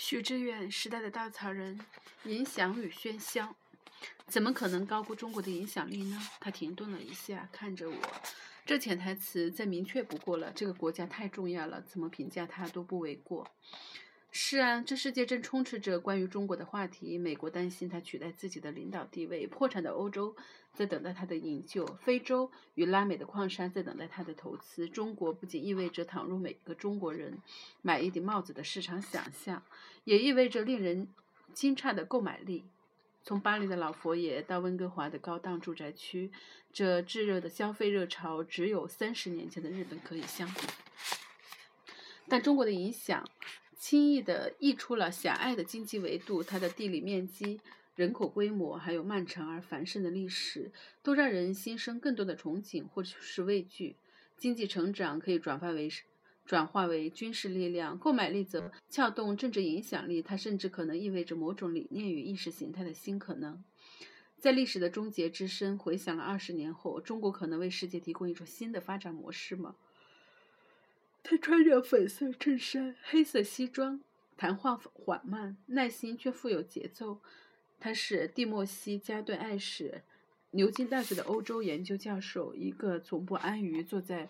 许志远，时代的稻草人，影响与喧嚣，怎么可能高估中国的影响力呢？他停顿了一下，看着我，这潜台词再明确不过了。这个国家太重要了，怎么评价它都不为过。是啊，这世界正充斥着关于中国的话题。美国担心它取代自己的领导地位，破产的欧洲在等待它的营救，非洲与拉美的矿山在等待它的投资。中国不仅意味着倘若每个中国人买一顶帽子的市场想象，也意味着令人惊诧的购买力。从巴黎的老佛爷到温哥华的高档住宅区，这炙热的消费热潮只有三十年前的日本可以相比。但中国的影响。轻易地溢出了狭隘的经济维度，它的地理面积、人口规模，还有漫长而繁盛的历史，都让人心生更多的憧憬或者是畏惧。经济成长可以转化为转化为军事力量，购买力则撬动政治影响力。它甚至可能意味着某种理念与意识形态的新可能。在历史的终结之声回响了二十年后，中国可能为世界提供一种新的发展模式吗？他穿着粉色衬衫、黑色西装，谈话缓慢、耐心却富有节奏。他是蒂莫西·加顿·艾什，牛津大学的欧洲研究教授，一个从不安于坐在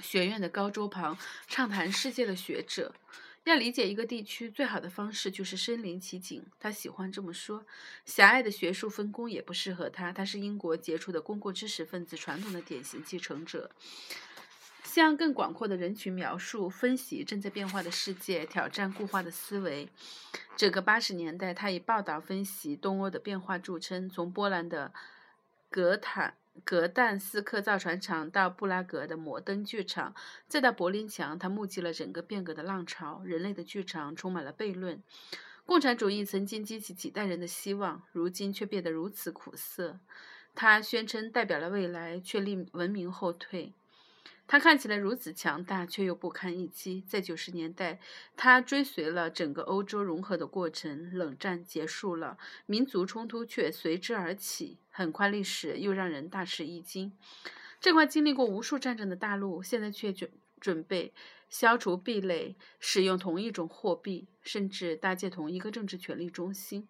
学院的高桌旁畅谈世界的学者。要理解一个地区，最好的方式就是身临其境。他喜欢这么说。狭隘的学术分工也不适合他。他是英国杰出的公共知识分子传统的典型继承者。向更广阔的人群描述、分析正在变化的世界，挑战固化的思维。整个八十年代，他以报道分析东欧的变化著称。从波兰的格坦格但斯克造船厂到布拉格的摩登剧场，再到柏林墙，他目击了整个变革的浪潮。人类的剧场充满了悖论。共产主义曾经激起几代人的希望，如今却变得如此苦涩。他宣称代表了未来，却令文明后退。他看起来如此强大，却又不堪一击。在九十年代，他追随了整个欧洲融合的过程。冷战结束了，民族冲突却随之而起。很快，历史又让人大吃一惊。这块经历过无数战争的大陆，现在却准准备消除壁垒，使用同一种货币，甚至搭建同一个政治权力中心。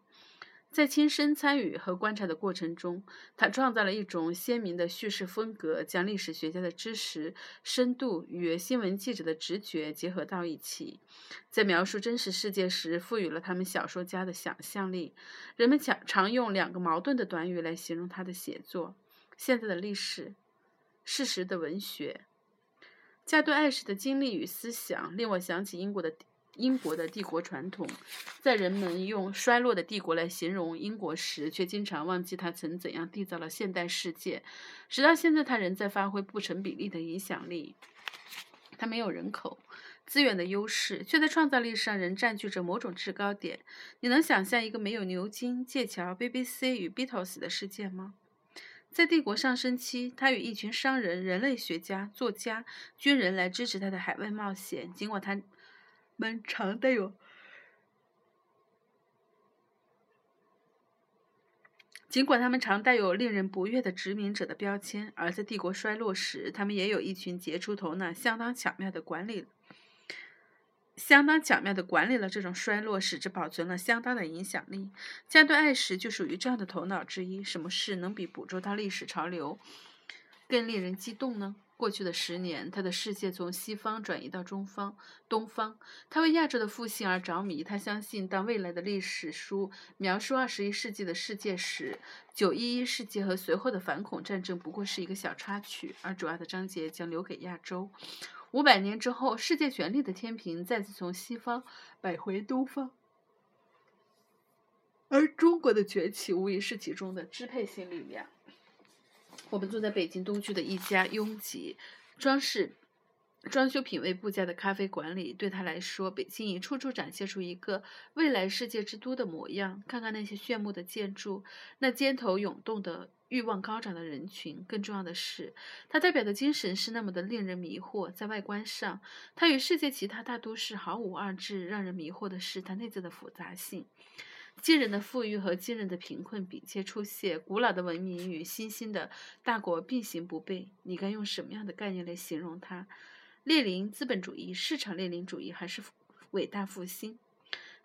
在亲身参与和观察的过程中，他创造了一种鲜明的叙事风格，将历史学家的知识深度与新闻记者的直觉结合到一起，在描述真实世界时，赋予了他们小说家的想象力。人们常常用两个矛盾的短语来形容他的写作：现在的历史，事实的文学。加顿·艾什的经历与思想令我想起英国的。英国的帝国传统，在人们用衰落的帝国来形容英国时，却经常忘记他曾怎样缔造了现代世界。直到现在，它仍在发挥不成比例的影响力。它没有人口资源的优势，却在创造力上仍占据着某种制高点。你能想象一个没有牛津、剑桥、BBC 与 Beatles 的世界吗？在帝国上升期，他与一群商人、人类学家、作家、军人来支持他的海外冒险，尽管他。们常带有，尽管他们常带有令人不悦的殖民者的标签，而在帝国衰落时，他们也有一群杰出头脑、相当巧妙的管理，相当巧妙的管理了这种衰落，使之保存了相当的影响力。加顿·艾什就属于这样的头脑之一。什么事能比捕捉到历史潮流更令人激动呢？过去的十年，他的世界从西方转移到中方、东方。他为亚洲的复兴而着迷。他相信，当未来的历史书描述二十一世纪的世界时，九一一事件和随后的反恐战争不过是一个小插曲，而主要的章节将留给亚洲。五百年之后，世界权力的天平再次从西方摆回东方，而中国的崛起无疑是其中的支配性力量。我们坐在北京东区的一家拥挤、装饰、装修品味不佳的咖啡馆里。对他来说，北京已处处展现出一个未来世界之都的模样。看看那些炫目的建筑，那街头涌动的欲望高涨的人群。更重要的是，它代表的精神是那么的令人迷惑。在外观上，它与世界其他大都市毫无二致。让人迷惑的是它内在的复杂性。惊人的富裕和惊人的贫困并肩出现，古老的文明与新兴的大国并行不悖。你该用什么样的概念来形容它？列宁资本主义、市场列宁主义，还是伟大复兴？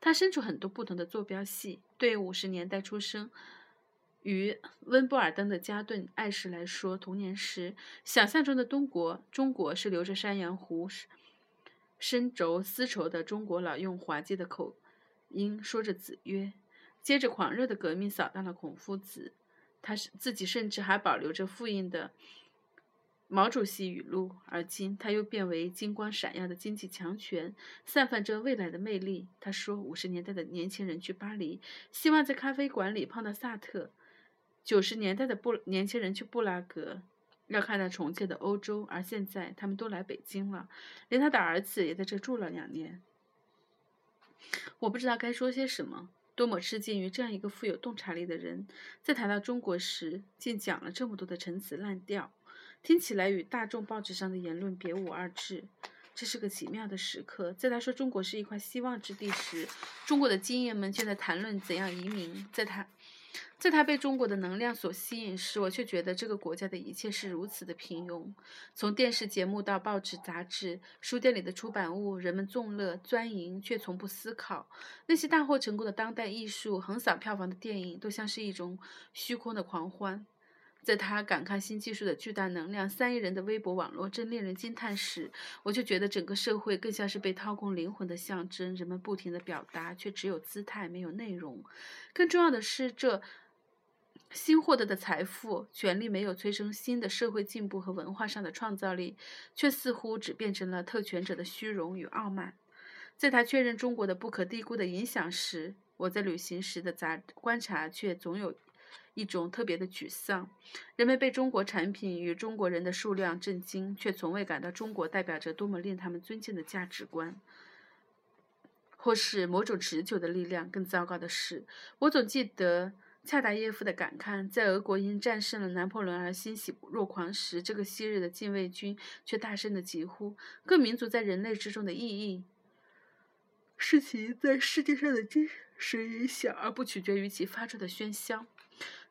他身处很多不同的坐标系。对五十年代出生于温布尔登的加顿爱士来说，童年时想象中的东国中国是留着山羊胡、深轴丝绸的中国佬，用滑稽的口音说着“子曰”。接着，狂热的革命扫荡了孔夫子，他是自己甚至还保留着复印的。毛主席语录，而今他又变为金光闪耀的经济强权，散发着未来的魅力。他说：“五十年代的年轻人去巴黎，希望在咖啡馆里碰到萨特；九十年代的布年轻人去布拉格，要看到重建的欧洲。而现在，他们都来北京了，连他的儿子也在这住了两年。”我不知道该说些什么，多么吃惊于这样一个富有洞察力的人，在谈到中国时，竟讲了这么多的陈词滥调。听起来与大众报纸上的言论别无二致。这是个奇妙的时刻，在他说中国是一块希望之地时，中国的精英们却在谈论怎样移民。在谈，在他被中国的能量所吸引时，我却觉得这个国家的一切是如此的平庸。从电视节目到报纸、杂志、书店里的出版物，人们纵乐钻营，却从不思考。那些大获成功的当代艺术、横扫票房的电影，都像是一种虚空的狂欢。在他感慨新技术的巨大能量、三亿人的微博网络正令人惊叹时，我就觉得整个社会更像是被掏空灵魂的象征。人们不停地表达，却只有姿态，没有内容。更重要的是，这新获得的财富、权力没有催生新的社会进步和文化上的创造力，却似乎只变成了特权者的虚荣与傲慢。在他确认中国的不可低估的影响时，我在旅行时的杂观察却总有。一种特别的沮丧，人们被中国产品与中国人的数量震惊，却从未感到中国代表着多么令他们尊敬的价值观，或是某种持久的力量。更糟糕的是，我总记得恰达耶夫的感慨：在俄国因战胜了拿破仑而欣喜若狂时，这个昔日的禁卫军却大声的疾呼：各民族在人类之中的意义，是其在世界上的精神影响，而不取决于其发出的喧嚣。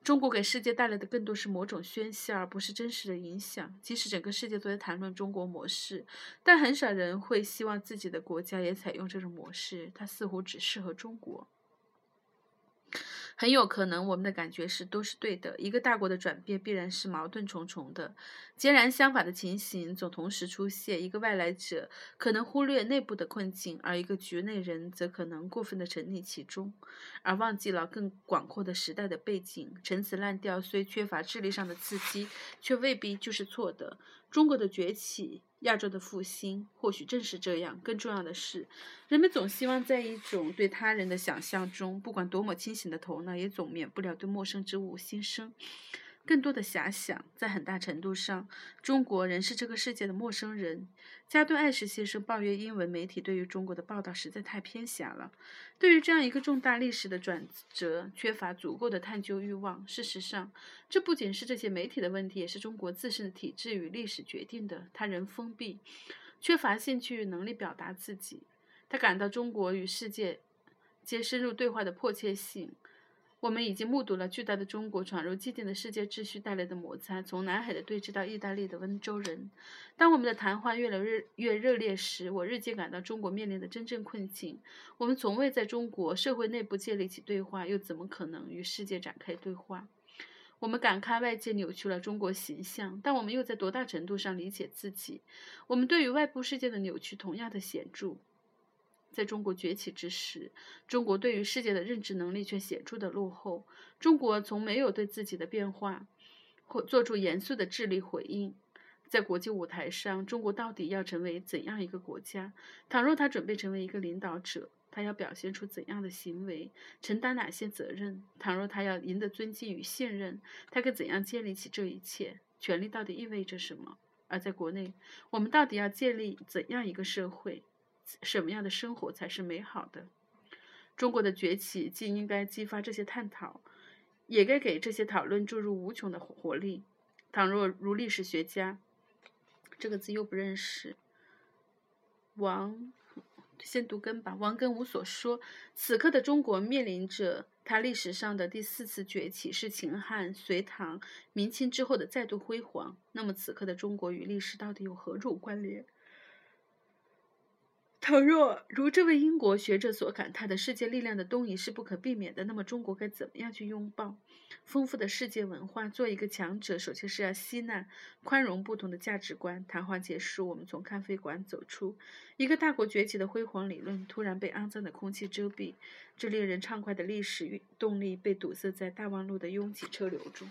中国给世界带来的更多是某种宣泄，而不是真实的影响。即使整个世界都在谈论中国模式，但很少人会希望自己的国家也采用这种模式。它似乎只适合中国。很有可能，我们的感觉是都是对的。一个大国的转变必然是矛盾重重的，截然相反的情形总同时出现。一个外来者可能忽略内部的困境，而一个局内人则可能过分的沉溺其中，而忘记了更广阔的时代的背景。陈词滥调虽缺乏智力上的刺激，却未必就是错的。中国的崛起。亚洲的复兴或许正是这样。更重要的是，人们总希望在一种对他人的想象中，不管多么清醒的头脑，也总免不了对陌生之物心生。更多的遐想，在很大程度上，中国仍是这个世界的陌生人。加顿·艾什先生抱怨英文媒体对于中国的报道实在太偏狭了，对于这样一个重大历史的转折，缺乏足够的探究欲望。事实上，这不仅是这些媒体的问题，也是中国自身的体制与历史决定的。他人封闭，缺乏兴趣与能力表达自己。他感到中国与世界皆深入对话的迫切性。我们已经目睹了巨大的中国闯入既定的世界秩序带来的摩擦，从南海的对峙到意大利的温州人。当我们的谈话越来越越热烈时，我日渐感到中国面临的真正困境。我们从未在中国社会内部建立起对话，又怎么可能与世界展开对话？我们感慨外界扭曲了中国形象，但我们又在多大程度上理解自己？我们对于外部世界的扭曲同样的显著。在中国崛起之时，中国对于世界的认知能力却显著的落后。中国从没有对自己的变化或做出严肃的智力回应。在国际舞台上，中国到底要成为怎样一个国家？倘若他准备成为一个领导者，他要表现出怎样的行为，承担哪些责任？倘若他要赢得尊敬与信任，他该怎样建立起这一切？权力到底意味着什么？而在国内，我们到底要建立怎样一个社会？什么样的生活才是美好的？中国的崛起既应该激发这些探讨，也该给这些讨论注入无穷的活力。倘若如历史学家，这个字又不认识，王先读根吧。王根武所说，此刻的中国面临着他历史上的第四次崛起，是秦汉、隋唐、明清之后的再度辉煌。那么，此刻的中国与历史到底有何种关联？倘若如这位英国学者所感叹的世界力量的东移是不可避免的，那么中国该怎么样去拥抱丰富的世界文化？做一个强者，首先是要吸纳、宽容不同的价值观。谈话结束，我们从咖啡馆走出，一个大国崛起的辉煌理论突然被肮脏的空气遮蔽，这令人畅快的历史动力被堵塞在大望路的拥挤车流中。